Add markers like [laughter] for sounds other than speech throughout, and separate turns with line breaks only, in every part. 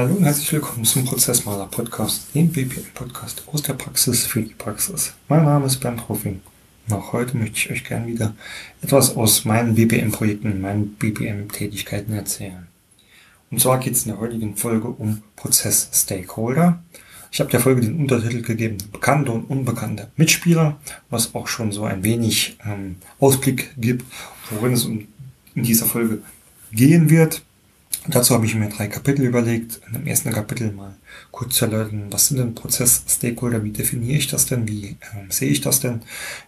Hallo und herzlich willkommen zum Prozessmaler Podcast, dem BPM Podcast aus der Praxis für die Praxis. Mein Name ist Bernd Hoffing auch heute möchte ich euch gerne wieder etwas aus meinen BPM-Projekten, meinen BPM-Tätigkeiten erzählen. Und zwar geht es in der heutigen Folge um Prozess-Stakeholder. Ich habe der Folge den Untertitel gegeben, bekannte und unbekannte Mitspieler, was auch schon so ein wenig ähm, Ausblick gibt, worin es in dieser Folge gehen wird. Dazu habe ich mir drei Kapitel überlegt. In dem ersten Kapitel mal kurz zu erläutern, was sind denn Prozess-Stakeholder, wie definiere ich das denn, wie äh, sehe ich das denn.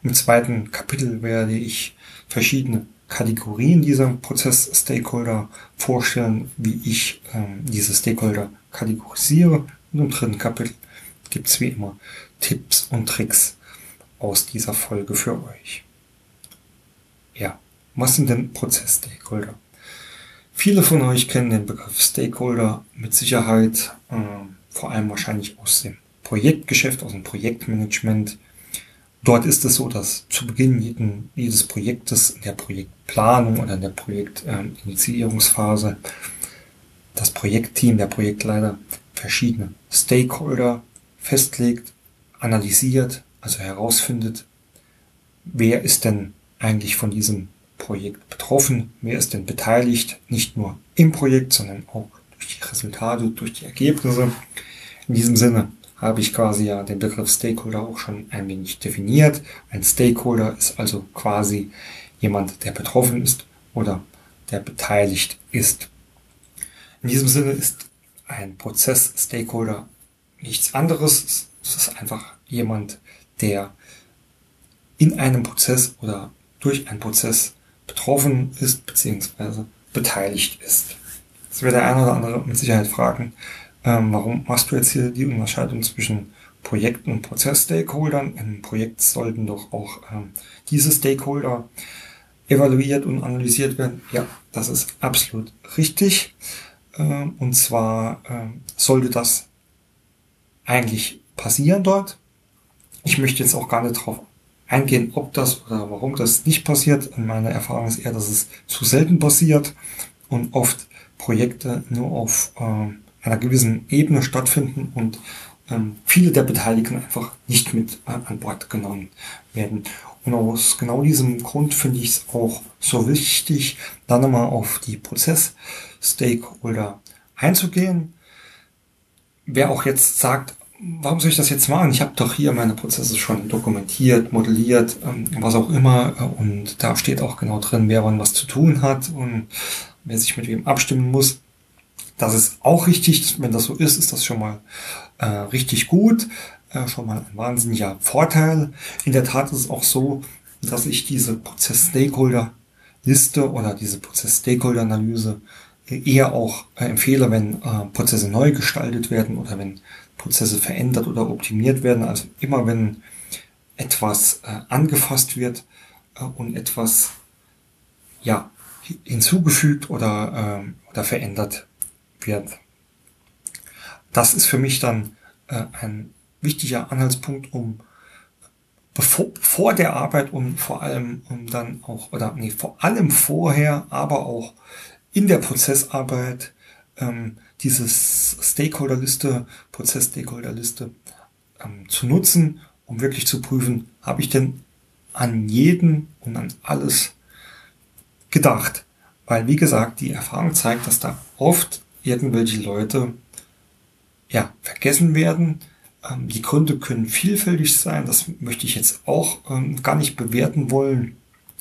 Im zweiten Kapitel werde ich verschiedene Kategorien dieser Prozess-Stakeholder vorstellen, wie ich ähm, diese Stakeholder kategorisiere. Und im dritten Kapitel gibt es wie immer Tipps und Tricks aus dieser Folge für euch. Ja, was sind denn Prozess-Stakeholder? Viele von euch kennen den Begriff Stakeholder mit Sicherheit, äh, vor allem wahrscheinlich aus dem Projektgeschäft, aus dem Projektmanagement. Dort ist es so, dass zu Beginn jeden, jedes Projektes, in der Projektplanung oder in der Projektinitiierungsphase, äh, das Projektteam, der Projektleiter verschiedene Stakeholder festlegt, analysiert, also herausfindet, wer ist denn eigentlich von diesem Projekt betroffen? Wer ist denn beteiligt? Nicht nur im Projekt, sondern auch durch die Resultate, durch die Ergebnisse. In diesem Sinne habe ich quasi ja den Begriff Stakeholder auch schon ein wenig definiert. Ein Stakeholder ist also quasi jemand, der betroffen ist oder der beteiligt ist. In diesem Sinne ist ein Prozess-Stakeholder nichts anderes. Es ist einfach jemand, der in einem Prozess oder durch einen Prozess betroffen ist bzw. beteiligt ist. Jetzt wird der eine oder andere mit Sicherheit fragen, ähm, warum machst du jetzt hier die Unterscheidung zwischen Projekt- und Prozess-Stakeholdern? Im Projekt sollten doch auch ähm, diese Stakeholder evaluiert und analysiert werden. Ja, das ist absolut richtig. Ähm, und zwar ähm, sollte das eigentlich passieren dort. Ich möchte jetzt auch gar nicht darauf eingehen, ob das oder warum das nicht passiert. Meine Erfahrung ist eher, dass es zu selten passiert und oft Projekte nur auf äh, einer gewissen Ebene stattfinden und ähm, viele der Beteiligten einfach nicht mit äh, an Bord genommen werden. Und aus genau diesem Grund finde ich es auch so wichtig, dann nochmal auf die Prozess-Stakeholder einzugehen. Wer auch jetzt sagt, warum soll ich das jetzt machen? Ich habe doch hier meine Prozesse schon dokumentiert, modelliert, ähm, was auch immer. Äh, und da steht auch genau drin, wer wann was zu tun hat und wer sich mit wem abstimmen muss. Das ist auch richtig. Wenn das so ist, ist das schon mal äh, richtig gut. Äh, schon mal ein wahnsinniger Vorteil. In der Tat ist es auch so, dass ich diese Prozess-Stakeholder-Liste oder diese Prozess-Stakeholder-Analyse eher auch äh, empfehle, wenn äh, Prozesse neu gestaltet werden oder wenn Prozesse verändert oder optimiert werden. Also immer wenn etwas äh, angefasst wird äh, und etwas ja, hinzugefügt oder, äh, oder verändert wird. Das ist für mich dann äh, ein wichtiger Anhaltspunkt, um bevor, vor der Arbeit und vor allem um dann auch, oder nee, vor allem vorher, aber auch in der Prozessarbeit ähm, dieses Stakeholder-Liste, Prozess-Stakeholder-Liste ähm, zu nutzen, um wirklich zu prüfen, habe ich denn an jeden und an alles gedacht. Weil, wie gesagt, die Erfahrung zeigt, dass da oft irgendwelche Leute ja, vergessen werden. Ähm, die Gründe können vielfältig sein. Das möchte ich jetzt auch ähm, gar nicht bewerten wollen.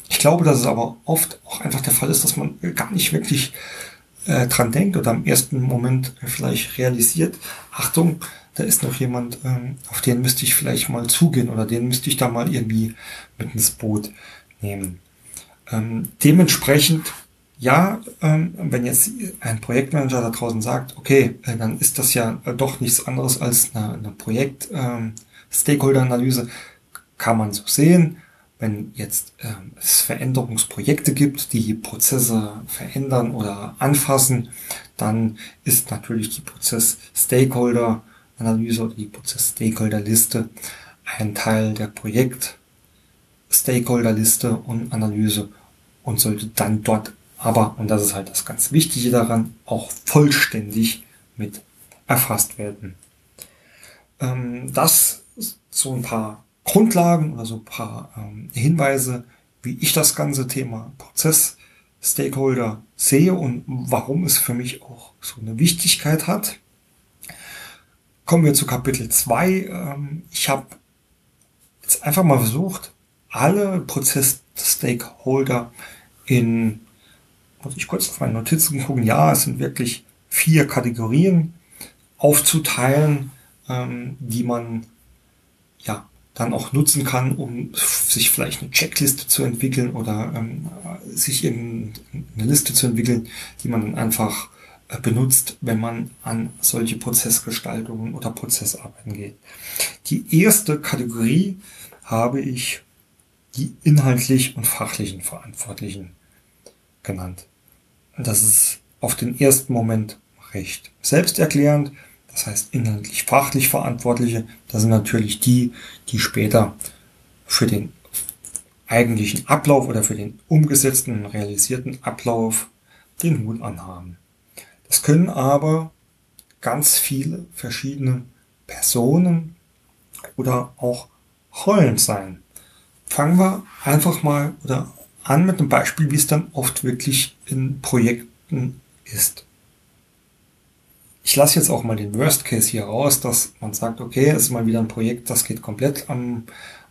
Ich glaube, dass es aber oft auch einfach der Fall ist, dass man gar nicht wirklich äh, dran denkt oder am ersten Moment vielleicht realisiert, Achtung, da ist noch jemand, ähm, auf den müsste ich vielleicht mal zugehen oder den müsste ich da mal irgendwie mit ins Boot nehmen. Ähm, dementsprechend, ja, ähm, wenn jetzt ein Projektmanager da draußen sagt, okay, äh, dann ist das ja äh, doch nichts anderes als eine, eine Projekt-Stakeholder-Analyse, ähm, kann man so sehen wenn jetzt äh, es Veränderungsprojekte gibt, die Prozesse verändern oder anfassen, dann ist natürlich die Prozess-Stakeholder-Analyse oder die Prozess-Stakeholder-Liste ein Teil der Projekt-Stakeholder-Liste und Analyse und sollte dann dort aber, und das ist halt das ganz Wichtige daran, auch vollständig mit erfasst werden. Ähm, das so ein paar Grundlagen oder so ein paar ähm, Hinweise, wie ich das ganze Thema Prozess Stakeholder sehe und warum es für mich auch so eine Wichtigkeit hat. Kommen wir zu Kapitel 2. Ähm, ich habe jetzt einfach mal versucht, alle Prozess-Stakeholder in, muss ich kurz auf meine Notizen gucken, ja, es sind wirklich vier Kategorien aufzuteilen, ähm, die man dann auch nutzen kann, um sich vielleicht eine Checkliste zu entwickeln oder ähm, sich in eine Liste zu entwickeln, die man dann einfach äh, benutzt, wenn man an solche Prozessgestaltungen oder Prozessarbeiten geht. Die erste Kategorie habe ich die inhaltlich und fachlichen Verantwortlichen genannt. Das ist auf den ersten Moment recht selbsterklärend. Das heißt, inhaltlich fachlich Verantwortliche, das sind natürlich die, die später für den eigentlichen Ablauf oder für den umgesetzten, realisierten Ablauf den Hut anhaben. Das können aber ganz viele verschiedene Personen oder auch Rollen sein. Fangen wir einfach mal oder an mit einem Beispiel, wie es dann oft wirklich in Projekten ist ich lasse jetzt auch mal den Worst Case hier raus, dass man sagt, okay, es ist mal wieder ein Projekt, das geht komplett am,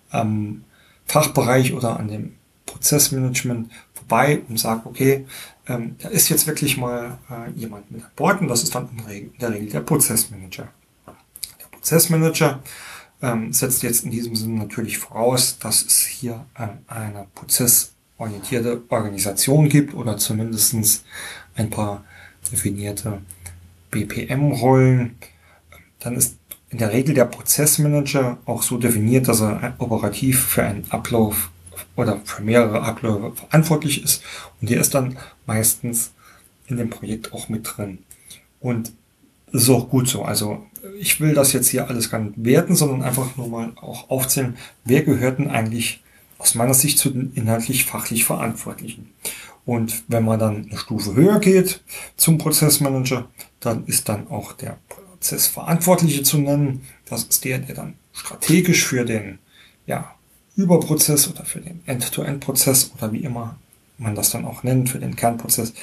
am Fachbereich oder an dem Prozessmanagement vorbei und sagt, okay, ähm, da ist jetzt wirklich mal äh, jemand mit an Bord und das ist dann in, der Regel der Prozessmanager. Der Prozessmanager ähm, setzt jetzt in diesem Sinne natürlich voraus, dass es hier äh, eine prozessorientierte Organisation gibt oder zumindestens ein paar definierte BPM-Rollen, dann ist in der Regel der Prozessmanager auch so definiert, dass er operativ für einen Ablauf oder für mehrere Abläufe verantwortlich ist. Und der ist dann meistens in dem Projekt auch mit drin. Und das ist auch gut so. Also ich will das jetzt hier alles gar nicht werten, sondern einfach nur mal auch aufzählen, wer gehört denn eigentlich aus meiner Sicht zu den inhaltlich fachlich Verantwortlichen. Und wenn man dann eine Stufe höher geht zum Prozessmanager, dann ist dann auch der Prozessverantwortliche zu nennen. Das ist der, der dann strategisch für den ja, Überprozess oder für den End-to-End-Prozess oder wie immer man das dann auch nennt, für den Kernprozess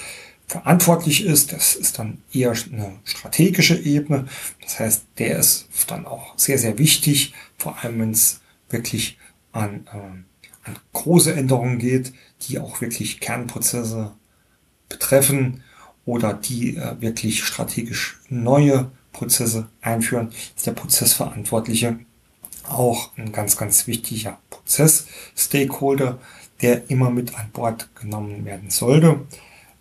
verantwortlich ist. Das ist dann eher eine strategische Ebene. Das heißt, der ist dann auch sehr, sehr wichtig, vor allem wenn es wirklich an, äh, an große Änderungen geht, die auch wirklich Kernprozesse betreffen oder die äh, wirklich strategisch neue Prozesse einführen, ist der Prozessverantwortliche auch ein ganz, ganz wichtiger Prozess-Stakeholder, der immer mit an Bord genommen werden sollte.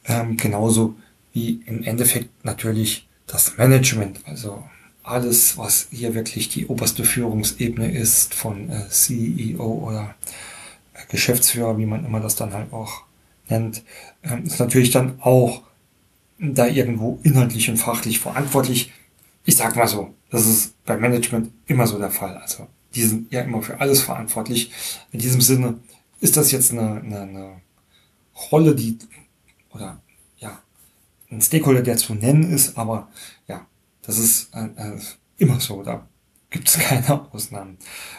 Ähm, genauso wie im Endeffekt natürlich das Management, also alles, was hier wirklich die oberste Führungsebene ist von äh, CEO oder äh, Geschäftsführer, wie man immer das dann halt auch nennt, ähm, ist natürlich dann auch da irgendwo inhaltlich und fachlich verantwortlich. Ich sag mal so, das ist beim Management immer so der Fall. Also die sind ja immer für alles verantwortlich. In diesem Sinne ist das jetzt eine, eine, eine Rolle, die oder ja ein Stakeholder, der zu nennen ist, aber ja, das ist äh, äh, immer so. Da gibt es [laughs] keine Ausnahmen.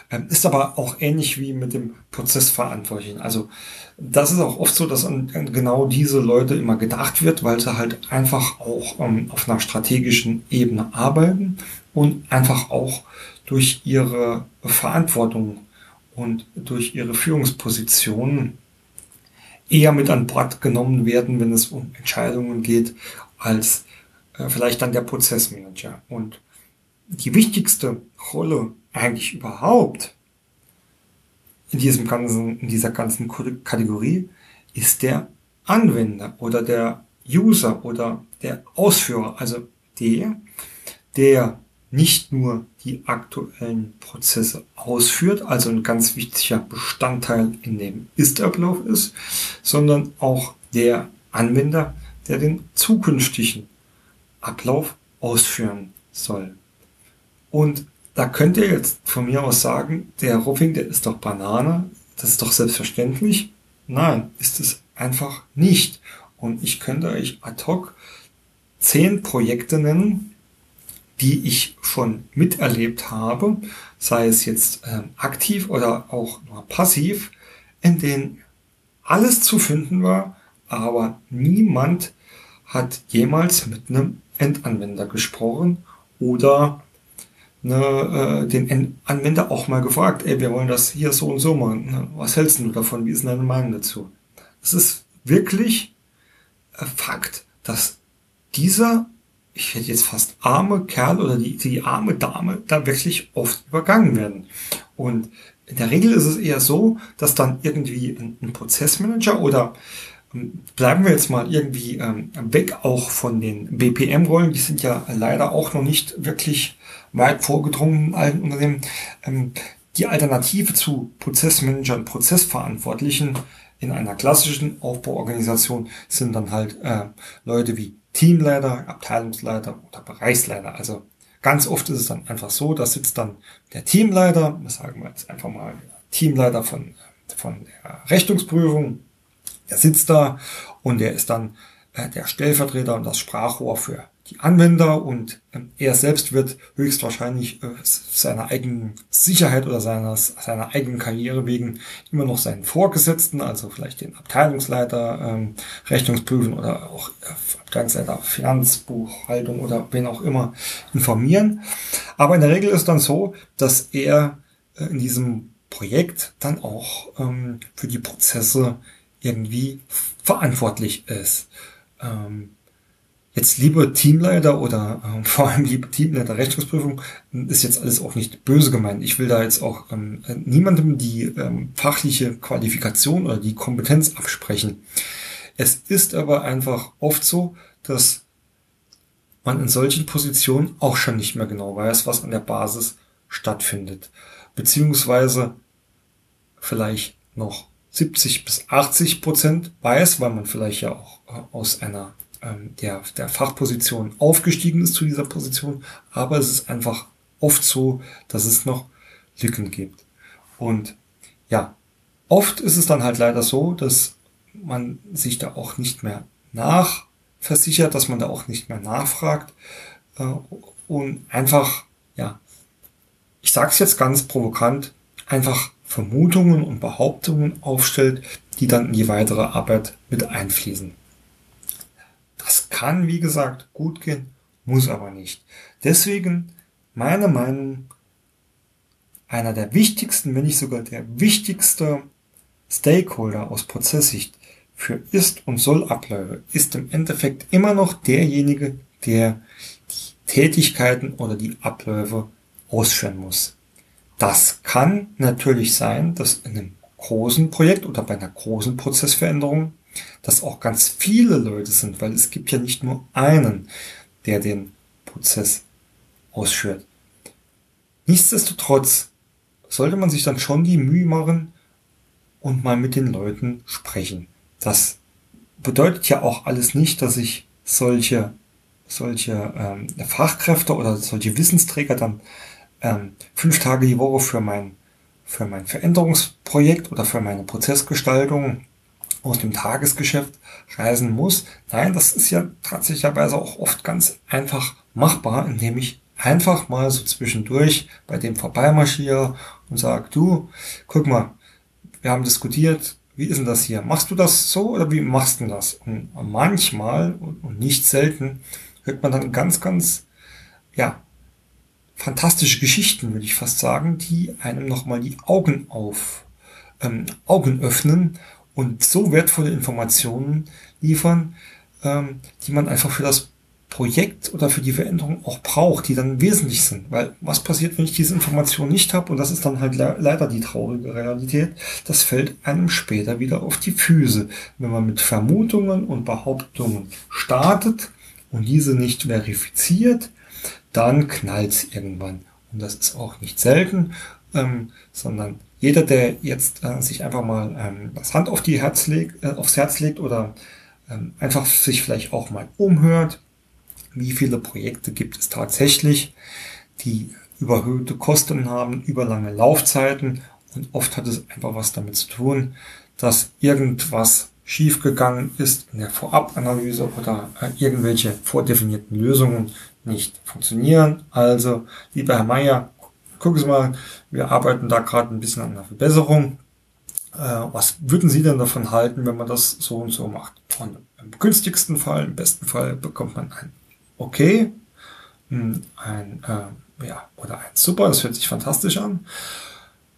Ähm, ist aber auch ähnlich wie mit dem Prozessverantwortlichen. Also das ist auch oft so, dass an, genau diese Leute immer gedacht wird, weil sie halt einfach auch ähm, auf einer strategischen Ebene arbeiten und einfach auch durch ihre Verantwortung und durch ihre Führungspositionen eher mit an Bord genommen werden, wenn es um Entscheidungen geht, als äh, vielleicht dann der Prozessmanager. Und die wichtigste Rolle eigentlich überhaupt in diesem ganzen, in dieser ganzen Kategorie ist der Anwender oder der User oder der Ausführer, also der, der nicht nur die aktuellen Prozesse ausführt, also ein ganz wichtiger Bestandteil in dem Ist-Ablauf ist, sondern auch der Anwender, der den zukünftigen Ablauf ausführen soll. Und da könnt ihr jetzt von mir aus sagen, der Ruffing, der ist doch Banane, das ist doch selbstverständlich. Nein, ist es einfach nicht. Und ich könnte euch ad hoc zehn Projekte nennen, die ich schon miterlebt habe, sei es jetzt äh, aktiv oder auch nur passiv, in denen alles zu finden war, aber niemand hat jemals mit einem Endanwender gesprochen oder ne, äh, den Anwender auch mal gefragt, ey, wir wollen das hier so und so machen. Ne? Was hältst du davon? Wie ist deine Meinung dazu? Es ist wirklich äh, Fakt, dass dieser, ich hätte jetzt fast arme Kerl oder die, die arme Dame da wirklich oft übergangen werden. Und in der Regel ist es eher so, dass dann irgendwie ein, ein Prozessmanager oder ähm, bleiben wir jetzt mal irgendwie ähm, weg auch von den BPM-Rollen, die sind ja leider auch noch nicht wirklich weit vorgedrungen in allen Unternehmen. Ähm, die Alternative zu Prozessmanagern, Prozessverantwortlichen in einer klassischen Aufbauorganisation sind dann halt äh, Leute wie Teamleiter, Abteilungsleiter oder Bereichsleiter. Also ganz oft ist es dann einfach so, da sitzt dann der Teamleiter, das sagen wir jetzt einfach mal Teamleiter von, von der Rechnungsprüfung, der sitzt da und der ist dann der Stellvertreter und das Sprachrohr für die Anwender und ähm, er selbst wird höchstwahrscheinlich äh, seiner eigenen Sicherheit oder seiner, seiner eigenen Karriere wegen immer noch seinen Vorgesetzten, also vielleicht den Abteilungsleiter ähm, Rechnungsprüfen oder auch äh, Abteilungsleiter Finanzbuchhaltung oder wen auch immer informieren. Aber in der Regel ist dann so, dass er äh, in diesem Projekt dann auch ähm, für die Prozesse irgendwie verantwortlich ist. Ähm, Jetzt liebe Teamleiter oder äh, [laughs] vor allem liebe Teamleiter Rechnungsprüfung ist jetzt alles auch nicht böse gemeint. Ich will da jetzt auch ähm, niemandem die ähm, fachliche Qualifikation oder die Kompetenz absprechen. Es ist aber einfach oft so, dass man in solchen Positionen auch schon nicht mehr genau weiß, was an der Basis stattfindet. Beziehungsweise vielleicht noch 70 bis 80 Prozent weiß, weil man vielleicht ja auch äh, aus einer ähm, der, der Fachposition aufgestiegen ist zu dieser Position, aber es ist einfach oft so, dass es noch Lücken gibt. Und ja, oft ist es dann halt leider so, dass man sich da auch nicht mehr nachversichert, dass man da auch nicht mehr nachfragt äh, und einfach, ja, ich sage es jetzt ganz provokant, einfach Vermutungen und Behauptungen aufstellt, die dann in die weitere Arbeit mit einfließen. Das kann, wie gesagt, gut gehen, muss aber nicht. Deswegen, meine Meinung, einer der wichtigsten, wenn nicht sogar der wichtigste Stakeholder aus Prozesssicht für Ist- und Soll-Abläufe ist im Endeffekt immer noch derjenige, der die Tätigkeiten oder die Abläufe ausführen muss. Das kann natürlich sein, dass in einem großen Projekt oder bei einer großen Prozessveränderung dass auch ganz viele Leute sind, weil es gibt ja nicht nur einen, der den Prozess ausführt. Nichtsdestotrotz sollte man sich dann schon die Mühe machen und mal mit den Leuten sprechen. Das bedeutet ja auch alles nicht, dass ich solche, solche ähm, Fachkräfte oder solche Wissensträger dann ähm, fünf Tage die Woche für mein, für mein Veränderungsprojekt oder für meine Prozessgestaltung aus dem Tagesgeschäft reisen muss. Nein, das ist ja tatsächlicherweise auch oft ganz einfach machbar, indem ich einfach mal so zwischendurch bei dem vorbeimarschiere und sage, du, guck mal, wir haben diskutiert, wie ist denn das hier? Machst du das so oder wie machst du das? Und manchmal und nicht selten hört man dann ganz, ganz, ja, fantastische Geschichten, würde ich fast sagen, die einem nochmal die Augen auf, ähm, Augen öffnen und so wertvolle Informationen liefern, ähm, die man einfach für das Projekt oder für die Veränderung auch braucht, die dann wesentlich sind. Weil was passiert, wenn ich diese Information nicht habe? Und das ist dann halt le leider die traurige Realität. Das fällt einem später wieder auf die Füße. Wenn man mit Vermutungen und Behauptungen startet und diese nicht verifiziert, dann knallt es irgendwann. Und das ist auch nicht selten, ähm, sondern jeder, der jetzt äh, sich einfach mal ähm, das Hand auf die Herz legt, äh, aufs Herz legt oder ähm, einfach sich vielleicht auch mal umhört, wie viele Projekte gibt es tatsächlich, die überhöhte Kosten haben, überlange Laufzeiten und oft hat es einfach was damit zu tun, dass irgendwas schiefgegangen ist in der Vorabanalyse oder äh, irgendwelche vordefinierten Lösungen nicht funktionieren. Also, lieber Herr Meier, gucken Sie mal, wir arbeiten da gerade ein bisschen an einer Verbesserung. Äh, was würden Sie denn davon halten, wenn man das so und so macht? Und im günstigsten Fall, im besten Fall bekommt man ein Okay, hm, ein äh, ja oder ein Super, das hört sich fantastisch an.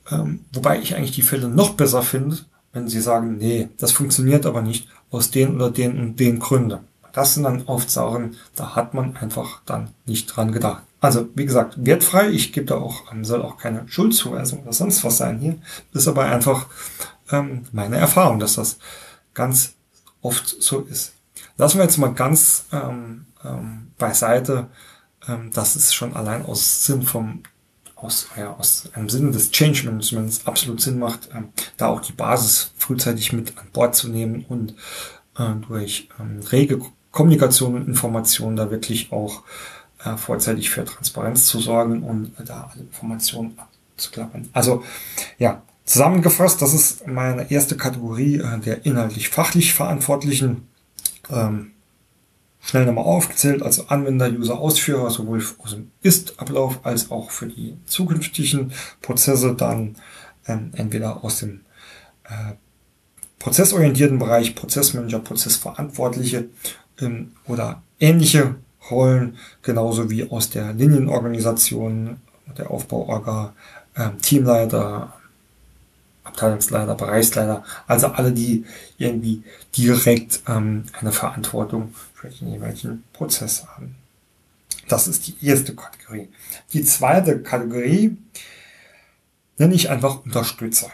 Ähm, wobei ich eigentlich die Fälle noch besser finde, wenn Sie sagen, nee, das funktioniert aber nicht aus den oder den und den Gründen. Das sind dann oft Sachen, da hat man einfach dann nicht dran gedacht. Also, wie gesagt, wertfrei. Ich gebe da auch, soll auch keine Schuldzuweisung oder sonst was sein hier. Ist aber einfach ähm, meine Erfahrung, dass das ganz oft so ist. Lassen wir jetzt mal ganz ähm, ähm, beiseite, ähm, dass es schon allein aus Sinn vom aus, ja, aus einem Sinne des Change Managements absolut Sinn macht, ähm, da auch die Basis frühzeitig mit an Bord zu nehmen und äh, durch ähm, rege Kommunikation und Information da wirklich auch äh, vorzeitig für Transparenz zu sorgen und da alle Informationen abzuklappern. Also ja, zusammengefasst, das ist meine erste Kategorie äh, der inhaltlich-fachlich Verantwortlichen. Ähm, schnell nochmal aufgezählt, also Anwender, User, Ausführer, sowohl aus dem Ist-Ablauf als auch für die zukünftigen Prozesse dann ähm, entweder aus dem äh, prozessorientierten Bereich, Prozessmanager, Prozessverantwortliche ähm, oder ähnliche Rollen, genauso wie aus der Linienorganisation, der Aufbauorga, äh, Teamleiter, Abteilungsleiter, Bereichsleiter, also alle, die irgendwie direkt ähm, eine Verantwortung für den jeweiligen Prozess haben. Das ist die erste Kategorie. Die zweite Kategorie nenne ich einfach Unterstützer.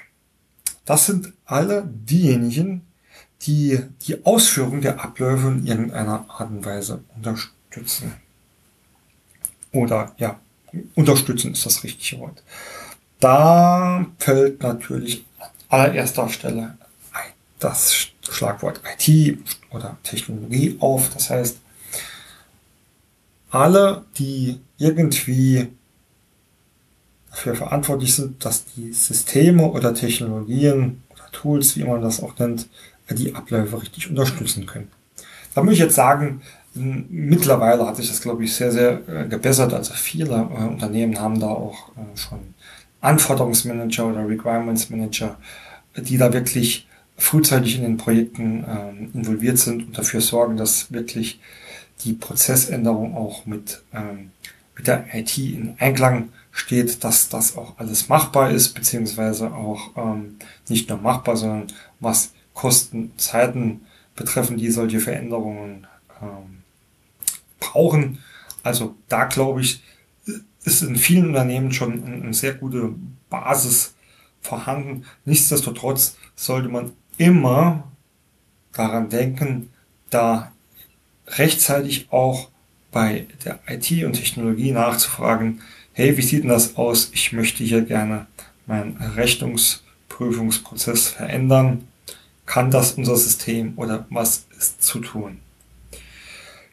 Das sind alle diejenigen, die die Ausführung der Abläufe in irgendeiner Art und Weise unterstützen. Oder ja, unterstützen ist das richtige Wort. Da fällt natürlich an allererster Stelle das Schlagwort IT oder Technologie auf. Das heißt, alle, die irgendwie dafür verantwortlich sind, dass die Systeme oder Technologien oder Tools, wie man das auch nennt, die Abläufe richtig unterstützen können. Da muss ich jetzt sagen, mittlerweile hat sich das, glaube ich, sehr, sehr äh, gebessert. Also viele äh, Unternehmen haben da auch äh, schon Anforderungsmanager oder Requirements Manager, die da wirklich frühzeitig in den Projekten ähm, involviert sind und dafür sorgen, dass wirklich die Prozessänderung auch mit, ähm, mit der IT in Einklang steht, dass das auch alles machbar ist, beziehungsweise auch ähm, nicht nur machbar, sondern was Kosten, Zeiten betreffen, die solche Veränderungen ähm, brauchen. Also da glaube ich, ist in vielen Unternehmen schon eine sehr gute Basis vorhanden. Nichtsdestotrotz sollte man immer daran denken, da rechtzeitig auch bei der IT und Technologie nachzufragen, hey, wie sieht denn das aus? Ich möchte hier gerne meinen Rechnungsprüfungsprozess verändern. Kann das unser System oder was ist zu tun?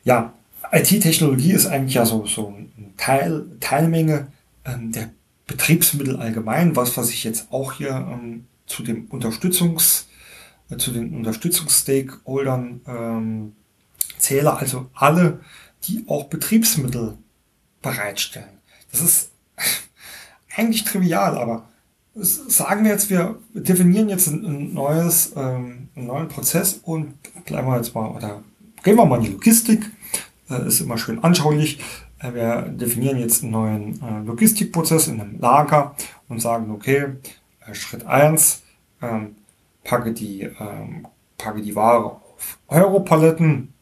Ja, IT-Technologie ist eigentlich ja so, so ein Teil, Teilmenge ähm, der Betriebsmittel allgemein, was, was ich jetzt auch hier ähm, zu dem Unterstützungs, äh, zu den Unterstützungsstakeholdern ähm, zähle, also alle, die auch Betriebsmittel bereitstellen. Das ist [laughs] eigentlich trivial, aber sagen wir jetzt, wir definieren jetzt ein, neues, ähm, einen neuen Prozess und bleiben wir jetzt mal, oder gehen wir mal in die Logistik, äh, ist immer schön anschaulich. Äh, wir definieren jetzt einen neuen äh, Logistikprozess in einem Lager und sagen, okay, äh, Schritt eins ähm, packe, die, ähm, packe die Ware auf Europaletten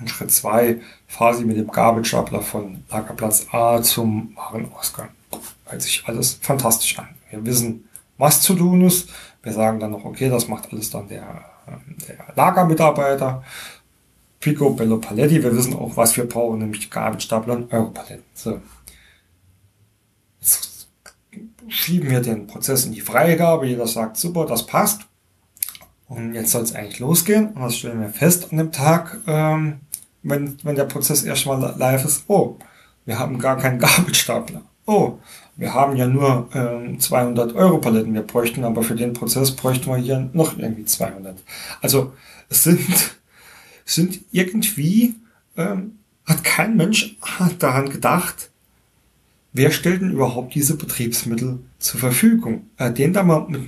und Schritt zwei fahre sie mit dem Gabelstapler von Lagerplatz A zum Warenausgang. Hört sich alles fantastisch an. Wir wissen, was zu tun ist. Wir sagen dann noch, okay, das macht alles dann der, der Lagermitarbeiter. Pico, Bello, Paletti. Wir wissen auch, was wir brauchen, nämlich Gabelstapler und Europaletten. So. Jetzt schieben wir den Prozess in die Freigabe. Jeder sagt, super, das passt. Und jetzt soll es eigentlich losgehen. Und was stellen wir fest an dem Tag, ähm, wenn, wenn der Prozess erstmal live ist? Oh, wir haben gar keinen Gabelstapler. Oh, wir haben ja nur ähm, 200 Euro Paletten. Wir bräuchten aber für den Prozess bräuchten wir hier noch irgendwie 200. Also es sind, [laughs] sind irgendwie ähm, hat kein Mensch daran gedacht, wer stellt denn überhaupt diese Betriebsmittel zur Verfügung? Äh, den da mal mit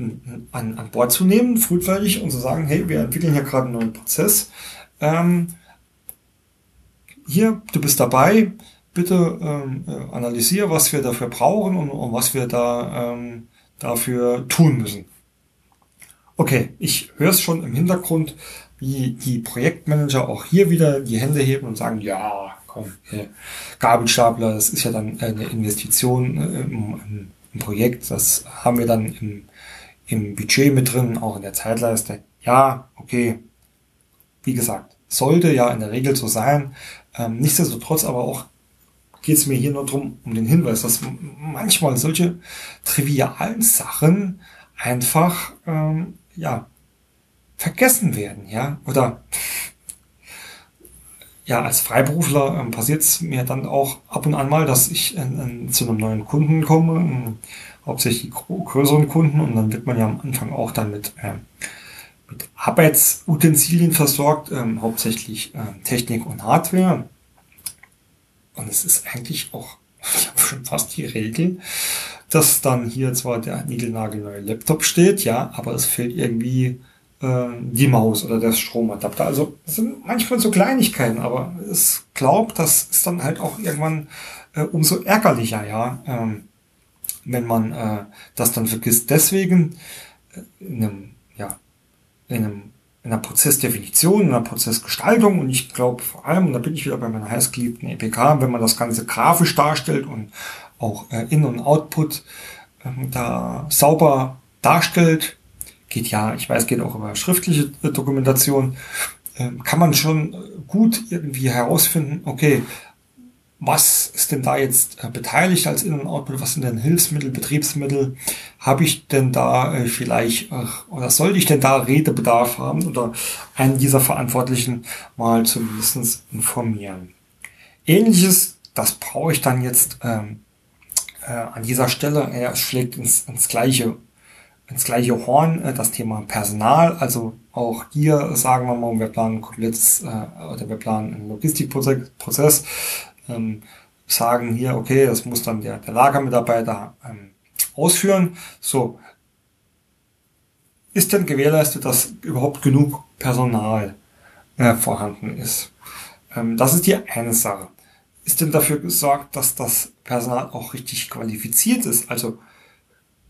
an, an Bord zu nehmen, frühzeitig und zu sagen, hey, wir entwickeln hier gerade einen neuen Prozess. Ähm, hier, du bist dabei, bitte ähm, äh, analysiere, was wir dafür brauchen und, und was wir da ähm, dafür tun müssen. Okay, ich höre es schon im Hintergrund, wie die Projektmanager auch hier wieder die Hände heben und sagen, ja, komm, hier, Gabelstapler, das ist ja dann eine Investition äh, im, im, Projekt, das haben wir dann im, im Budget mit drin, auch in der Zeitleiste. Ja, okay, wie gesagt, sollte ja in der Regel so sein. Ähm, nichtsdestotrotz aber auch geht es mir hier nur drum um den Hinweis, dass manchmal solche trivialen Sachen einfach ähm, ja vergessen werden, ja oder ja als Freiberufler ähm, passiert es mir dann auch ab und an mal, dass ich in, in, zu einem neuen Kunden komme, in, hauptsächlich größeren Kunden und dann wird man ja am Anfang auch dann mit äh, mit Arbeitsutensilien versorgt, ähm, hauptsächlich ähm, Technik und Hardware. Es ist eigentlich auch [laughs] schon fast die Regel, dass dann hier zwar der niegelnagelneue Laptop steht, ja, aber es fehlt irgendwie äh, die Maus oder der Stromadapter. Also das sind manchmal so Kleinigkeiten, aber es glaubt, das ist dann halt auch irgendwann äh, umso ärgerlicher, ja, ähm, wenn man äh, das dann vergisst. Deswegen äh, in einem, ja, in einem in einer Prozessdefinition, in einer Prozessgestaltung und ich glaube vor allem, und da bin ich wieder bei meiner heißgeliebten EPK, wenn man das Ganze grafisch darstellt und auch äh, In- und Output ähm, da sauber darstellt, geht ja, ich weiß, geht auch über schriftliche äh, Dokumentation, äh, kann man schon gut irgendwie herausfinden, okay, was ist denn da jetzt äh, beteiligt als In- und Output? Was sind denn Hilfsmittel, Betriebsmittel? Habe ich denn da äh, vielleicht äh, oder sollte ich denn da Redebedarf haben oder einen dieser Verantwortlichen mal zumindest informieren? Ähnliches, das brauche ich dann jetzt ähm, äh, an dieser Stelle. Er schlägt ins, ins gleiche ins gleiche Horn äh, das Thema Personal. Also auch hier sagen wir mal, wir planen ein komplettes äh, oder wir planen einen Logistikprozess ähm, sagen hier, okay, das muss dann der, der Lagermitarbeiter ähm, ausführen. So, ist denn gewährleistet, dass überhaupt genug Personal äh, vorhanden ist? Ähm, das ist die eine Sache. Ist denn dafür gesorgt, dass das Personal auch richtig qualifiziert ist? Also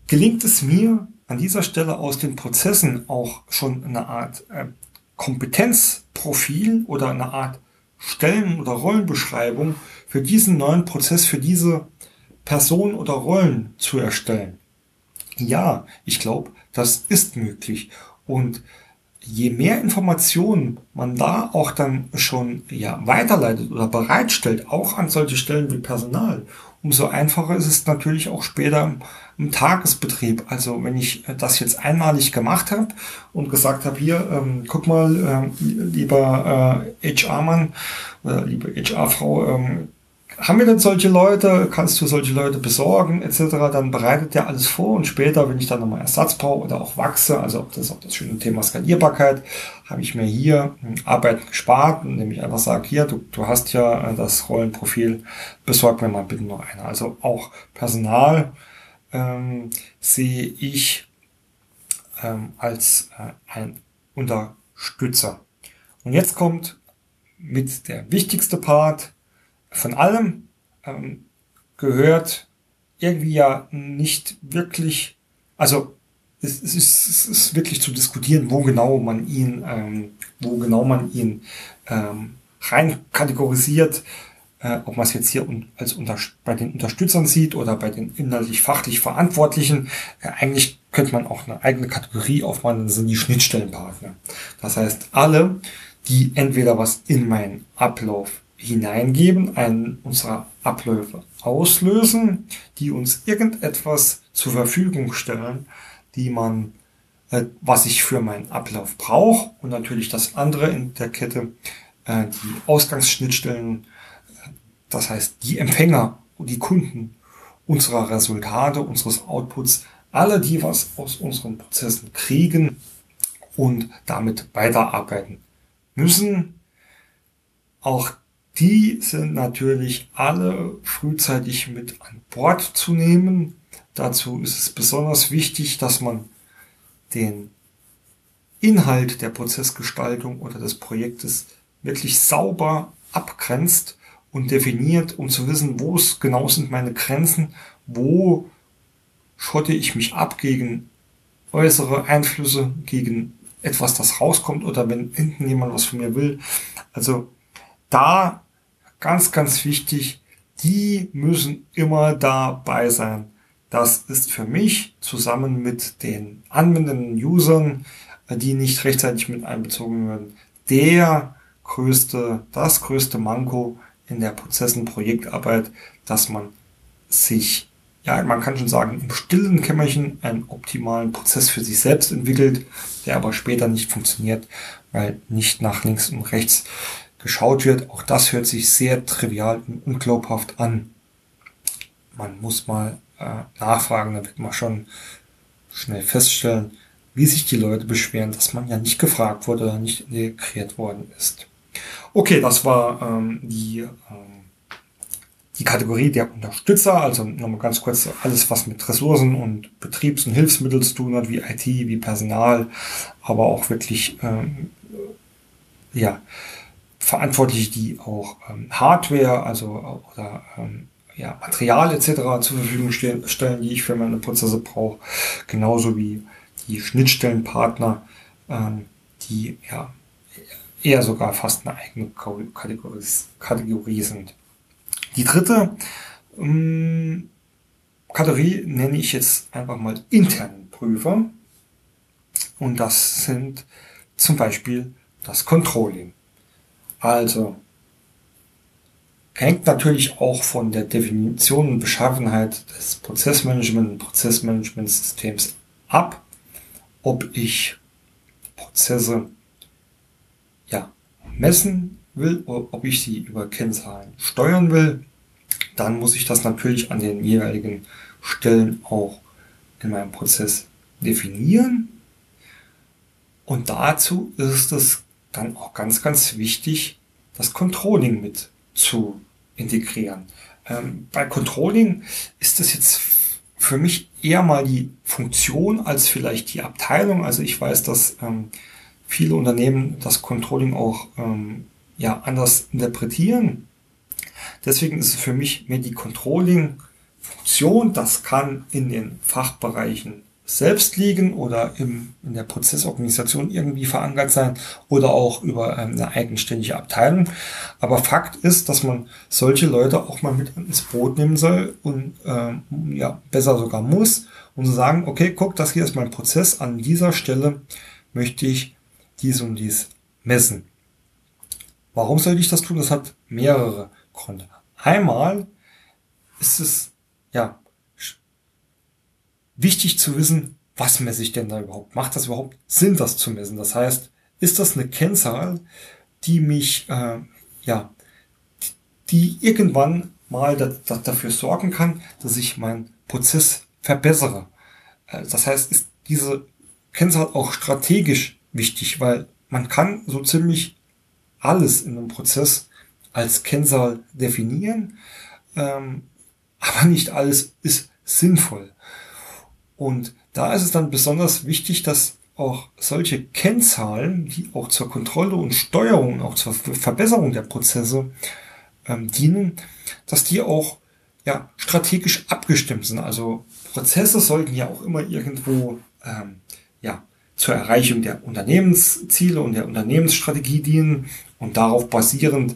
gelingt es mir an dieser Stelle aus den Prozessen auch schon eine Art äh, Kompetenzprofil oder eine Art Stellen- oder Rollenbeschreibung für diesen neuen Prozess, für diese Person oder Rollen zu erstellen. Ja, ich glaube, das ist möglich. Und je mehr Informationen man da auch dann schon ja, weiterleitet oder bereitstellt, auch an solche Stellen wie Personal, umso einfacher ist es natürlich auch später im, Tagesbetrieb. Also wenn ich äh, das jetzt einmalig gemacht habe und gesagt habe, hier, ähm, guck mal, äh, lieber äh, HR-Mann oder liebe HR-Frau, ähm, haben wir denn solche Leute, kannst du solche Leute besorgen, etc., dann bereitet der alles vor und später, wenn ich dann nochmal Ersatz brauche oder auch wachse, also das ist auch das schöne Thema Skalierbarkeit, habe ich mir hier Arbeit gespart, indem ich einfach sage, hier, du, du hast ja äh, das Rollenprofil, besorg mir mal bitte noch einer. Also auch Personal ähm, sehe ich ähm, als äh, ein Unterstützer. Und jetzt kommt mit der wichtigste Part, von allem ähm, gehört irgendwie ja nicht wirklich, also es, es, ist, es ist wirklich zu diskutieren, wo genau man ihn, ähm, wo genau man ihn ähm, rein kategorisiert, äh, ob man es jetzt hier als unter, bei den Unterstützern sieht oder bei den inhaltlich fachlich Verantwortlichen. Äh, eigentlich könnte man auch eine eigene Kategorie aufmachen, das sind die Schnittstellenpartner. Das heißt, alle, die entweder was in meinen Ablauf hineingeben, einen unserer Abläufe auslösen, die uns irgendetwas zur Verfügung stellen, die man, äh, was ich für meinen Ablauf brauche und natürlich das andere in der Kette, äh, die Ausgangsschnittstellen, das heißt die Empfänger und die Kunden unserer Resultate, unseres Outputs, alle, die was aus unseren Prozessen kriegen und damit weiterarbeiten müssen. Auch Die sind natürlich alle frühzeitig mit an Bord zu nehmen. Dazu ist es besonders wichtig, dass man den Inhalt der Prozessgestaltung oder des Projektes wirklich sauber abgrenzt und definiert, um zu wissen, wo es genau sind meine Grenzen, wo schotte ich mich ab gegen äußere Einflüsse, gegen etwas, das rauskommt oder wenn hinten jemand was von mir will. Also da ganz, ganz wichtig, die müssen immer dabei sein. Das ist für mich zusammen mit den anwendenden Usern, die nicht rechtzeitig mit einbezogen werden, der größte, das größte Manko in der Prozess- und Projektarbeit, dass man sich ja, man kann schon sagen, im stillen Kämmerchen einen optimalen Prozess für sich selbst entwickelt, der aber später nicht funktioniert, weil nicht nach links und rechts geschaut wird. Auch das hört sich sehr trivial und unglaubhaft an. Man muss mal äh, nachfragen, da wird man schon schnell feststellen, wie sich die Leute beschweren, dass man ja nicht gefragt wurde oder nicht integriert worden ist. Okay, das war ähm, die ähm, die Kategorie der Unterstützer, also nochmal ganz kurz alles, was mit Ressourcen und Betriebs- und Hilfsmitteln zu tun hat, wie IT, wie Personal, aber auch wirklich ähm, ja, Verantwortliche, die auch ähm, Hardware, also oder ähm, ja, Material etc. zur Verfügung stellen, die ich für meine Prozesse brauche, genauso wie die Schnittstellenpartner, ähm, die ja eher sogar fast eine eigene Kategorie, Kategorie sind. Die dritte ähm, Kategorie nenne ich jetzt einfach mal internen Prüfer. Und das sind zum Beispiel das Controlling. Also hängt natürlich auch von der Definition und Beschaffenheit des Prozessmanagement und Prozessmanagementsystems ab, ob ich Prozesse ja, messen will, ob ich sie über Kennzahlen steuern will, dann muss ich das natürlich an den jeweiligen Stellen auch in meinem Prozess definieren. Und dazu ist es dann auch ganz, ganz wichtig, das Controlling mit zu integrieren. Ähm, bei Controlling ist es jetzt für mich eher mal die Funktion als vielleicht die Abteilung. Also ich weiß, dass ähm, viele Unternehmen das Controlling auch ähm, ja anders interpretieren. Deswegen ist es für mich mehr die Controlling-Funktion. Das kann in den Fachbereichen selbst liegen oder im, in der Prozessorganisation irgendwie verankert sein oder auch über ähm, eine eigenständige Abteilung. Aber Fakt ist, dass man solche Leute auch mal mit ins Boot nehmen soll und ähm, ja, besser sogar muss und zu sagen, okay, guck, das hier ist mein Prozess, an dieser Stelle möchte ich dies und dies messen. Warum sollte ich das tun? Das hat mehrere Gründe. Einmal ist es, ja, wichtig zu wissen, was messe ich denn da überhaupt? Macht das überhaupt Sinn, das zu messen? Das heißt, ist das eine Kennzahl, die mich, äh, ja, die irgendwann mal da, da, dafür sorgen kann, dass ich meinen Prozess verbessere? Äh, das heißt, ist diese Kennzahl auch strategisch wichtig, weil man kann so ziemlich alles in einem Prozess als Kennzahl definieren, ähm, aber nicht alles ist sinnvoll. Und da ist es dann besonders wichtig, dass auch solche Kennzahlen, die auch zur Kontrolle und Steuerung, auch zur Verbesserung der Prozesse ähm, dienen, dass die auch ja, strategisch abgestimmt sind. Also Prozesse sollten ja auch immer irgendwo ähm, ja, zur Erreichung der Unternehmensziele und der Unternehmensstrategie dienen. Und darauf basierend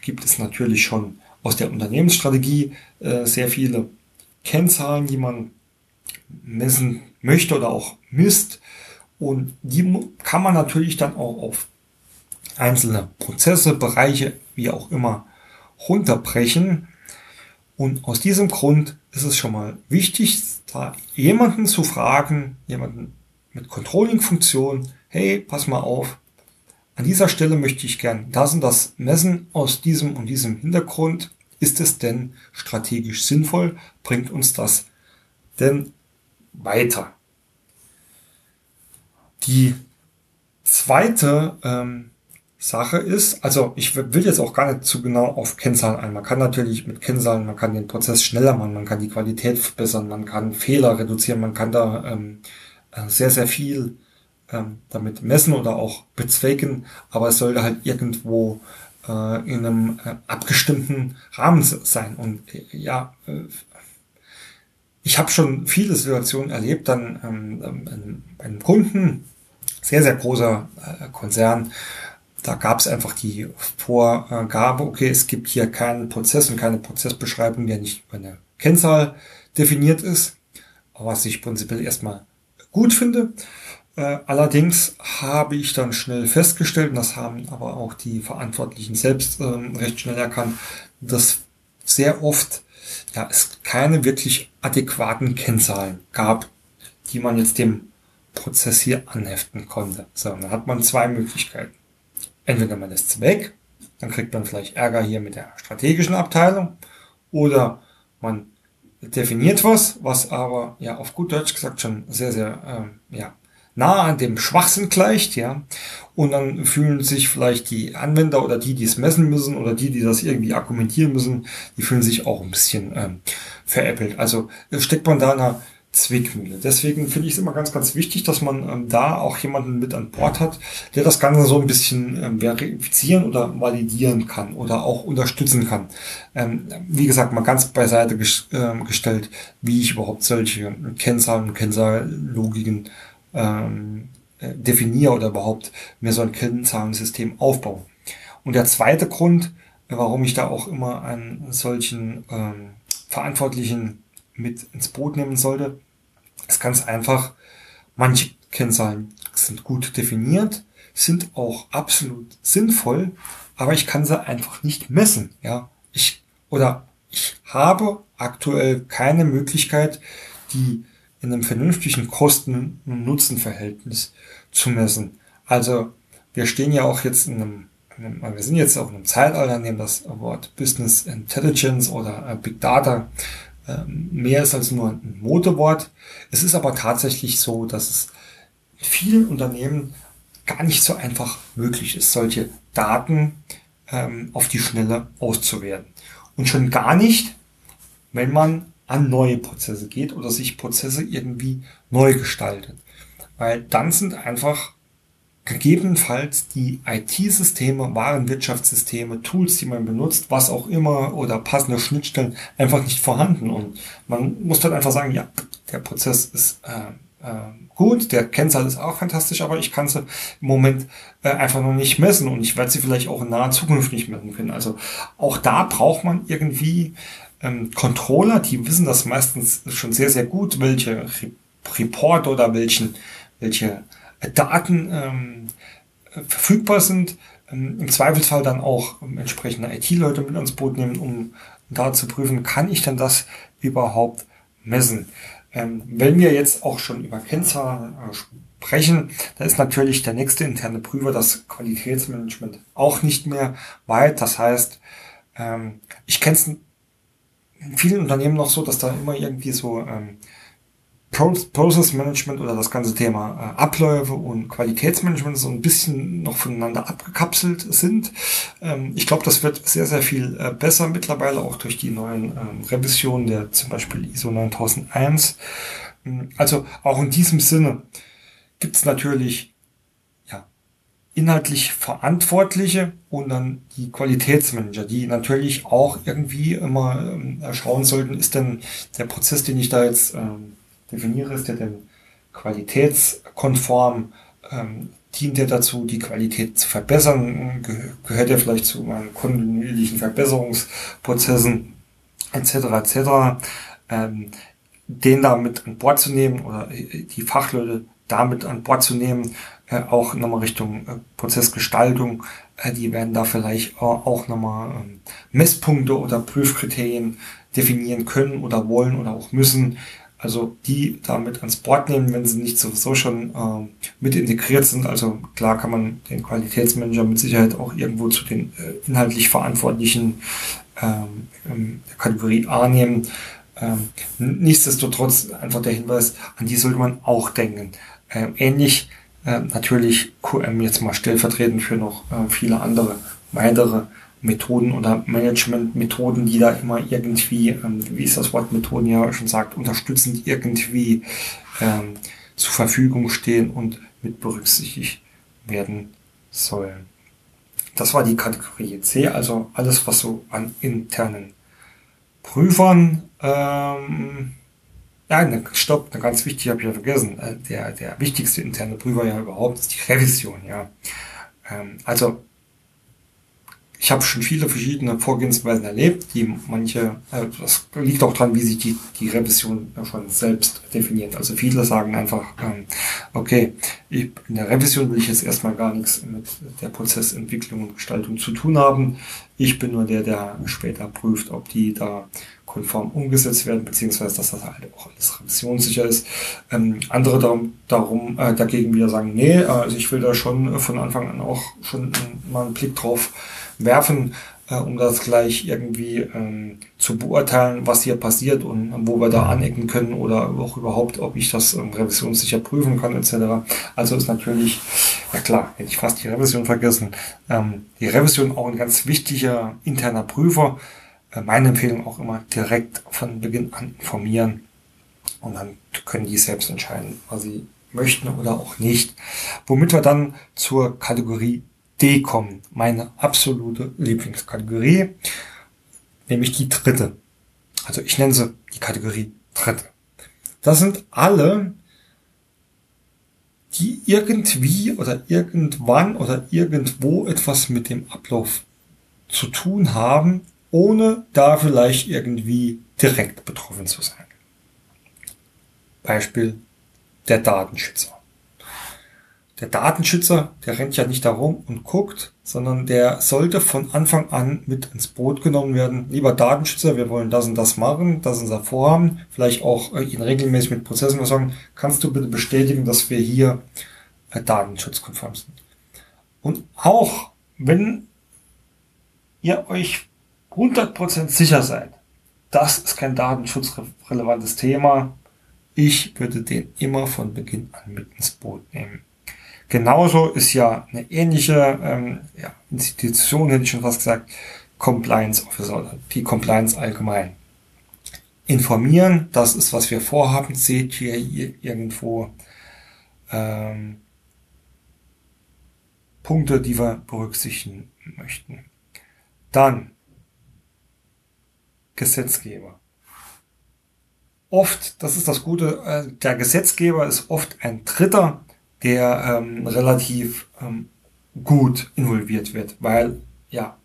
gibt es natürlich schon aus der Unternehmensstrategie äh, sehr viele Kennzahlen, die man messen möchte oder auch misst. Und die kann man natürlich dann auch auf einzelne Prozesse, Bereiche, wie auch immer, runterbrechen. Und aus diesem Grund ist es schon mal wichtig, da jemanden zu fragen, jemanden mit Controlling-Funktion, hey, pass mal auf, an dieser Stelle möchte ich gern das und das messen aus diesem und diesem Hintergrund. Ist es denn strategisch sinnvoll? Bringt uns das denn weiter? Die zweite ähm, Sache ist, also ich will jetzt auch gar nicht zu genau auf Kennzahlen ein. Man kann natürlich mit Kennzahlen, man kann den Prozess schneller machen, man kann die Qualität verbessern, man kann Fehler reduzieren, man kann da ähm, äh, sehr, sehr viel ähm, damit messen oder auch bezwecken, aber es sollte halt irgendwo äh, in einem äh, abgestimmten Rahmen sein. Und äh, ja, äh, ich habe schon viele Situationen erlebt, dann ähm, ähm, bei einem Kunden, sehr, sehr großer äh, Konzern, da gab es einfach die Vorgabe, okay, es gibt hier keinen Prozess und keine Prozessbeschreibung, der nicht über eine Kennzahl definiert ist, was ich prinzipiell erstmal gut finde. Äh, allerdings habe ich dann schnell festgestellt, und das haben aber auch die Verantwortlichen selbst ähm, recht schnell erkannt, dass sehr oft ja, es keine wirklich adäquaten Kennzahlen gab, die man jetzt dem Prozess hier anheften konnte. So, dann hat man zwei Möglichkeiten entweder man es weg, dann kriegt man vielleicht Ärger hier mit der strategischen Abteilung, oder man definiert was, was aber ja auf gut Deutsch gesagt schon sehr, sehr ähm, ja, nah an dem Schwachsinn gleicht, ja. Und dann fühlen sich vielleicht die Anwender oder die, die es messen müssen oder die, die das irgendwie argumentieren müssen, die fühlen sich auch ein bisschen ähm, veräppelt. Also steckt man da in einer Zwickmühle. Deswegen finde ich es immer ganz, ganz wichtig, dass man ähm, da auch jemanden mit an Bord hat, der das Ganze so ein bisschen ähm, verifizieren oder validieren kann oder auch unterstützen kann. Ähm, wie gesagt, mal ganz beiseite ges äh, gestellt, wie ich überhaupt solche Kennzahlen und Kennzahllogiken ähm, äh, definiere oder überhaupt mir so ein Kennzahlensystem aufbaue. Und der zweite Grund, warum ich da auch immer einen solchen ähm, Verantwortlichen mit ins Boot nehmen sollte, ist ganz einfach, manche Kennzahlen sind gut definiert, sind auch absolut sinnvoll, aber ich kann sie einfach nicht messen, ja. Ich, oder ich habe aktuell keine Möglichkeit, die in einem vernünftigen Kosten- und Nutzenverhältnis zu messen. Also, wir stehen ja auch jetzt in einem, in einem wir sind jetzt auch in einem Zeitalter, in dem das Wort Business Intelligence oder äh, Big Data ähm, mehr ist als nur ein Motorwort. Es ist aber tatsächlich so, dass es vielen Unternehmen gar nicht so einfach möglich ist, solche Daten ähm, auf die Schnelle auszuwerten. Und schon gar nicht, wenn man an neue Prozesse geht oder sich Prozesse irgendwie neu gestaltet. Weil dann sind einfach gegebenenfalls die IT-Systeme, Warenwirtschaftssysteme, Tools, die man benutzt, was auch immer oder passende Schnittstellen einfach nicht vorhanden. Und man muss dann einfach sagen, ja, der Prozess ist äh, äh, gut, der Kennzahl ist auch fantastisch, aber ich kann sie im Moment äh, einfach noch nicht messen und ich werde sie vielleicht auch in naher Zukunft nicht messen können. Also auch da braucht man irgendwie ähm, Controller, die wissen das meistens schon sehr, sehr gut, welche Report oder welchen, welche Daten ähm, verfügbar sind, ähm, im Zweifelsfall dann auch ähm, entsprechende IT-Leute mit ans Boot nehmen, um da zu prüfen, kann ich denn das überhaupt messen? Ähm, wenn wir jetzt auch schon über Kennzahlen äh, sprechen, da ist natürlich der nächste interne Prüfer, das Qualitätsmanagement, auch nicht mehr weit. Das heißt, ähm, ich kenne es in vielen Unternehmen noch so, dass da immer irgendwie so ähm, Process Management oder das ganze Thema äh, Abläufe und Qualitätsmanagement so ein bisschen noch voneinander abgekapselt sind. Ähm, ich glaube, das wird sehr, sehr viel äh, besser mittlerweile, auch durch die neuen ähm, Revisionen der zum Beispiel ISO 9001. Ähm, also auch in diesem Sinne gibt es natürlich inhaltlich Verantwortliche und dann die Qualitätsmanager, die natürlich auch irgendwie immer ähm, schauen sollten, ist denn der Prozess, den ich da jetzt ähm, definiere, ist der denn qualitätskonform, ähm, dient er dazu, die Qualität zu verbessern, Ge gehört er vielleicht zu meinen kontinuierlichen Verbesserungsprozessen etc. etc. Ähm, den da mit an Bord zu nehmen oder die Fachleute damit an Bord zu nehmen, äh, auch nochmal Richtung äh, Prozessgestaltung, äh, die werden da vielleicht auch nochmal ähm, Messpunkte oder Prüfkriterien definieren können oder wollen oder auch müssen, also die damit ans Board nehmen, wenn sie nicht sowieso schon äh, mit integriert sind. Also klar kann man den Qualitätsmanager mit Sicherheit auch irgendwo zu den inhaltlich Verantwortlichen ähm, der Kategorie A nehmen. Ähm, nichtsdestotrotz einfach der Hinweis, an die sollte man auch denken. Ähm, ähnlich äh, natürlich QM jetzt mal stellvertretend für noch äh, viele andere weitere Methoden oder Managementmethoden, die da immer irgendwie, ähm, wie ist das Wort Methoden ja schon sagt, unterstützend irgendwie ähm, zur Verfügung stehen und mit berücksichtigt werden sollen. Das war die Kategorie C, also alles, was so an internen Prüfern, ähm, ja, ne, stopp, ne, ganz wichtig, habe ich ja vergessen, äh, der, der wichtigste interne Prüfer ja überhaupt ist die Revision, ja. Ähm, also ich habe schon viele verschiedene Vorgehensweisen erlebt, die manche, äh, das liegt auch dran, wie sich die, die Revision schon selbst definiert. Also viele sagen einfach, ähm, okay, ich, in der Revision will ich jetzt erstmal gar nichts mit der Prozessentwicklung und Gestaltung zu tun haben. Ich bin nur der, der später prüft, ob die da konform umgesetzt werden, beziehungsweise dass das halt auch alles revisionssicher ist. Ähm, andere darum, darum äh, dagegen wieder sagen, nee, also ich will da schon von Anfang an auch schon mal einen Blick drauf werfen, äh, um das gleich irgendwie ähm, zu beurteilen, was hier passiert und wo wir da anecken können oder auch überhaupt, ob ich das ähm, revisionssicher prüfen kann etc. Also ist natürlich, ja klar, hätte ich fast die Revision vergessen, ähm, die Revision auch ein ganz wichtiger interner Prüfer. Äh, meine Empfehlung auch immer direkt von Beginn an informieren und dann können die selbst entscheiden, was sie möchten oder auch nicht. Womit wir dann zur Kategorie D kommen. Meine absolute Lieblingskategorie, nämlich die dritte. Also ich nenne sie die Kategorie dritte. Das sind alle, die irgendwie oder irgendwann oder irgendwo etwas mit dem Ablauf zu tun haben, ohne da vielleicht irgendwie direkt betroffen zu sein. Beispiel der Datenschützer der Datenschützer, der rennt ja nicht da rum und guckt, sondern der sollte von Anfang an mit ins Boot genommen werden. Lieber Datenschützer, wir wollen das und das machen, das ist unser Vorhaben, vielleicht auch äh, ihn regelmäßig mit Prozessen sagen, kannst du bitte bestätigen, dass wir hier äh, datenschutzkonform sind. Und auch wenn ihr euch 100% sicher seid, das ist kein datenschutzrelevantes Thema, ich würde den immer von Beginn an mit ins Boot nehmen. Genauso ist ja eine ähnliche ähm, ja, Institution, hätte ich schon fast gesagt, Compliance Officer oder die Compliance allgemein. Informieren, das ist, was wir vorhaben, seht ihr hier irgendwo ähm, Punkte, die wir berücksichtigen möchten. Dann Gesetzgeber. Oft, das ist das Gute, äh, der Gesetzgeber ist oft ein Dritter, der ähm, relativ ähm, gut involviert wird, weil ja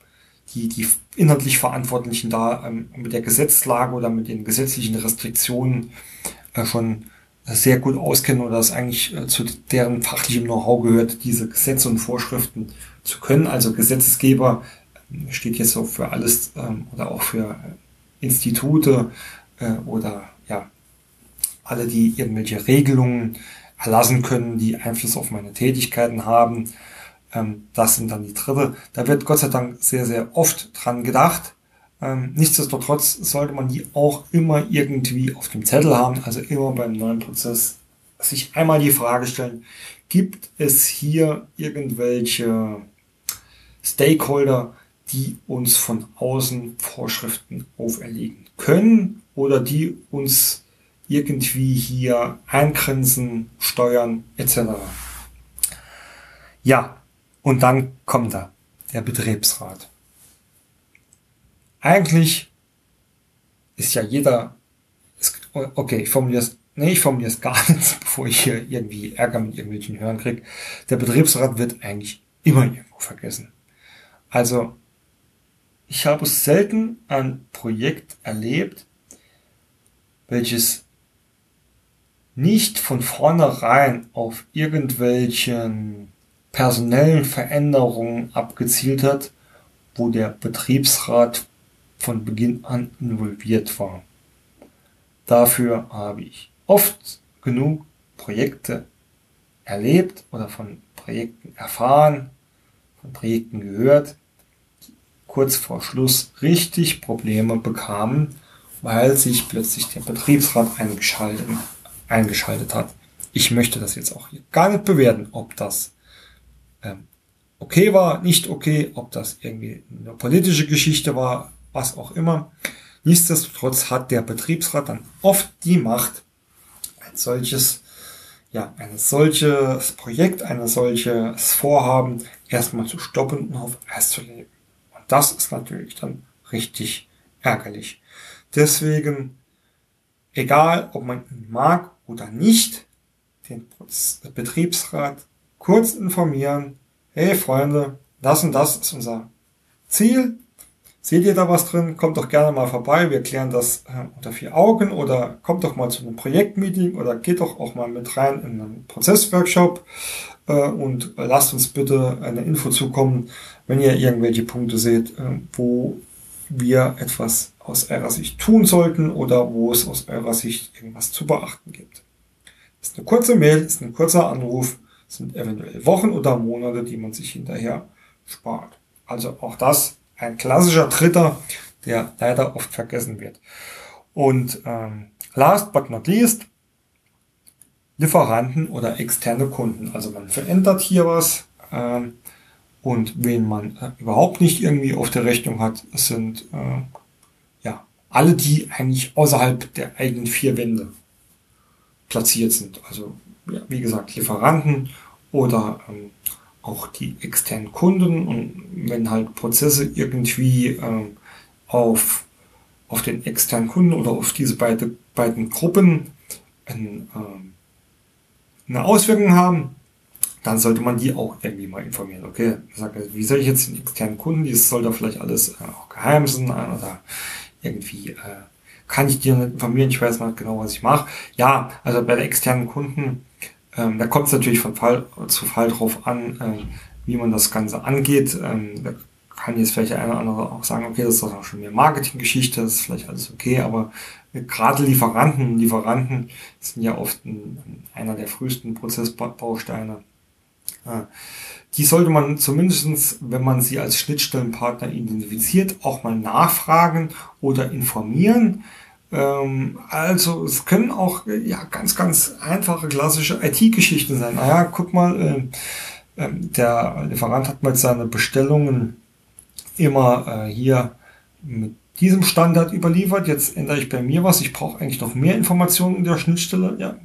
die, die inhaltlich Verantwortlichen da ähm, mit der Gesetzlage oder mit den gesetzlichen Restriktionen äh, schon sehr gut auskennen oder das eigentlich äh, zu deren fachlichem Know-how gehört, diese Gesetze und Vorschriften zu können. Also Gesetzgeber äh, steht jetzt so für alles ähm, oder auch für äh, Institute äh, oder ja alle, die irgendwelche Regelungen erlassen können, die Einfluss auf meine Tätigkeiten haben. Ähm, das sind dann die dritte. Da wird Gott sei Dank sehr, sehr oft dran gedacht. Ähm, nichtsdestotrotz sollte man die auch immer irgendwie auf dem Zettel haben, also immer beim neuen Prozess sich einmal die Frage stellen, gibt es hier irgendwelche Stakeholder, die uns von außen Vorschriften auferlegen können oder die uns irgendwie hier eingrenzen, steuern etc. Ja, und dann kommt da der Betriebsrat. Eigentlich ist ja jeder, okay, ich formuliere es, nee, ich formuliere es gar [laughs] nicht, bevor ich hier irgendwie Ärger mit irgendwelchen Hören kriege. Der Betriebsrat wird eigentlich immer irgendwo vergessen. Also, ich habe selten ein Projekt erlebt, welches nicht von vornherein auf irgendwelchen personellen Veränderungen abgezielt hat, wo der Betriebsrat von Beginn an involviert war. Dafür habe ich oft genug Projekte erlebt oder von Projekten erfahren, von Projekten gehört, kurz vor Schluss richtig Probleme bekamen, weil sich plötzlich der Betriebsrat eingeschaltet eingeschaltet hat. Ich möchte das jetzt auch hier gar nicht bewerten, ob das ähm, okay war, nicht okay, ob das irgendwie eine politische Geschichte war, was auch immer. Nichtsdestotrotz hat der Betriebsrat dann oft die Macht, ein solches, ja, ein solches Projekt, ein solches Vorhaben erstmal zu stoppen und auf Eis zu legen. Das ist natürlich dann richtig ärgerlich. Deswegen, egal ob man ihn mag oder nicht, den Betriebsrat kurz informieren, hey Freunde, das und das ist unser Ziel. Seht ihr da was drin? Kommt doch gerne mal vorbei. Wir klären das äh, unter vier Augen oder kommt doch mal zu einem Projektmeeting oder geht doch auch mal mit rein in einen Prozessworkshop äh, und lasst uns bitte eine Info zukommen, wenn ihr irgendwelche Punkte seht, äh, wo wir etwas aus eurer Sicht tun sollten oder wo es aus eurer Sicht irgendwas zu beachten gibt. Ist eine kurze Mail, ist ein kurzer Anruf sind eventuell Wochen oder Monate, die man sich hinterher spart. Also auch das ein klassischer Dritter, der leider oft vergessen wird. Und ähm, last but not least, Lieferanten oder externe Kunden. Also man verändert hier was ähm, und wen man äh, überhaupt nicht irgendwie auf der Rechnung hat, sind äh, ja alle, die eigentlich außerhalb der eigenen vier Wände platziert sind. Also ja, wie gesagt, Lieferanten oder ähm, auch die externen Kunden und wenn halt Prozesse irgendwie ähm, auf, auf den externen Kunden oder auf diese beide, beiden Gruppen ein, ähm, eine Auswirkung haben, dann sollte man die auch irgendwie mal informieren. Okay, ich sage, wie soll ich jetzt den externen Kunden, das soll da vielleicht alles äh, auch geheim sein oder irgendwie äh, kann ich dir nicht informieren, ich weiß mal genau, was ich mache. Ja, also bei der externen Kunden ähm, da kommt es natürlich von Fall zu Fall drauf an, ähm, wie man das Ganze angeht. Ähm, da kann jetzt vielleicht der eine oder andere auch sagen, okay, das ist doch auch schon mehr Marketinggeschichte, das ist vielleicht alles okay, aber gerade Lieferanten, Lieferanten sind ja oft ein, einer der frühesten Prozessbausteine. Äh, die sollte man zumindestens, wenn man sie als Schnittstellenpartner identifiziert, auch mal nachfragen oder informieren ähm, also es können auch ja ganz, ganz einfache klassische IT-Geschichten sein. Naja, guck mal, äh, äh, der Lieferant hat mal seine Bestellungen immer äh, hier mit diesem Standard überliefert. Jetzt ändere ich bei mir was. Ich brauche eigentlich noch mehr Informationen in der Schnittstelle. Ja,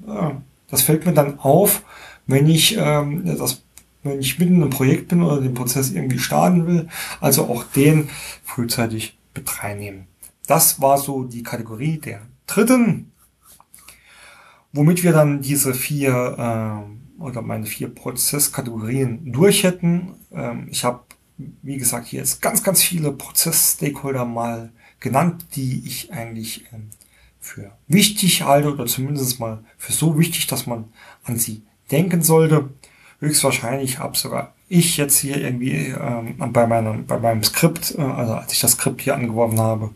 das fällt mir dann auf, wenn ich ähm, das wenn ich mitten im Projekt bin oder den Prozess irgendwie starten will. Also auch den frühzeitig mit reinnehmen. Das war so die Kategorie der dritten, womit wir dann diese vier äh, oder meine vier Prozesskategorien durch hätten. Ähm, ich habe, wie gesagt, hier jetzt ganz, ganz viele Prozess-Stakeholder mal genannt, die ich eigentlich ähm, für wichtig halte oder zumindest mal für so wichtig, dass man an sie denken sollte. Höchstwahrscheinlich habe sogar ich jetzt hier irgendwie ähm, bei meinem bei meinem Skript, äh, also als ich das Skript hier angeworfen habe,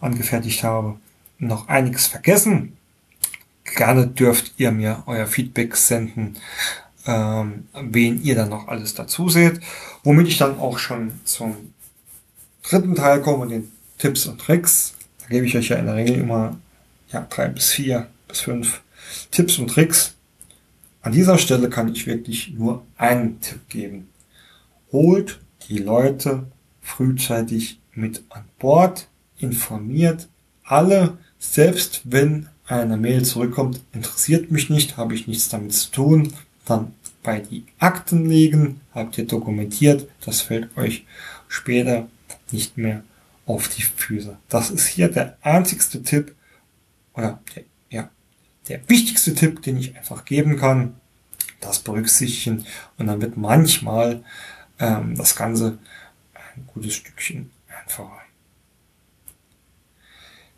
angefertigt habe, noch einiges vergessen. Gerne dürft ihr mir euer Feedback senden, ähm, wen ihr dann noch alles dazu seht, womit ich dann auch schon zum dritten Teil komme, den Tipps und Tricks. Da gebe ich euch ja in der Regel immer ja, drei bis vier bis fünf Tipps und Tricks. An dieser Stelle kann ich wirklich nur einen Tipp geben. Holt die Leute frühzeitig mit an Bord informiert alle, selbst wenn eine Mail zurückkommt, interessiert mich nicht, habe ich nichts damit zu tun, dann bei die Akten legen, habt ihr dokumentiert, das fällt euch später nicht mehr auf die Füße. Das ist hier der einzigste Tipp oder der, ja, der wichtigste Tipp, den ich einfach geben kann. Das berücksichtigen und dann wird manchmal ähm, das Ganze ein gutes Stückchen einfacher.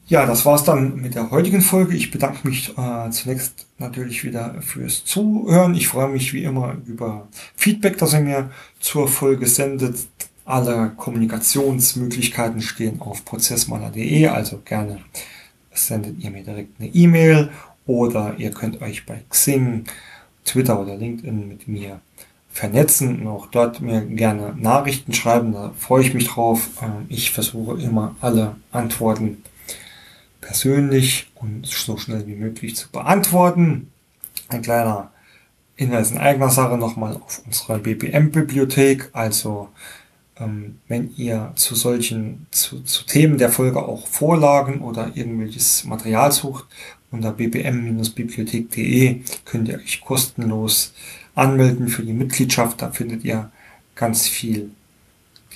Ja, das war's dann mit der heutigen Folge. Ich bedanke mich äh, zunächst natürlich wieder fürs Zuhören. Ich freue mich wie immer über Feedback, das ihr mir zur Folge sendet. Alle Kommunikationsmöglichkeiten stehen auf prozessmaler.de, also gerne sendet ihr mir direkt eine E-Mail oder ihr könnt euch bei Xing, Twitter oder LinkedIn mit mir vernetzen und auch dort mir gerne Nachrichten schreiben. Da freue ich mich drauf. Ähm, ich versuche immer alle Antworten persönlich und so schnell wie möglich zu beantworten. Ein kleiner Hinweis in eigener Sache nochmal auf unsere BPM-Bibliothek. Also ähm, wenn ihr zu solchen, zu, zu Themen der Folge auch Vorlagen oder irgendwelches Material sucht, unter bbm-bibliothek.de könnt ihr euch kostenlos anmelden für die Mitgliedschaft. Da findet ihr ganz viel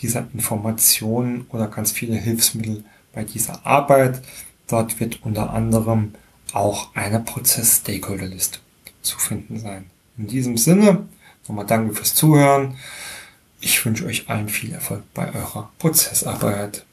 dieser Informationen oder ganz viele Hilfsmittel bei dieser Arbeit. Dort wird unter anderem auch eine Prozess-Stakeholder-Liste zu finden sein. In diesem Sinne, nochmal danke fürs Zuhören. Ich wünsche euch allen viel Erfolg bei eurer Prozessarbeit.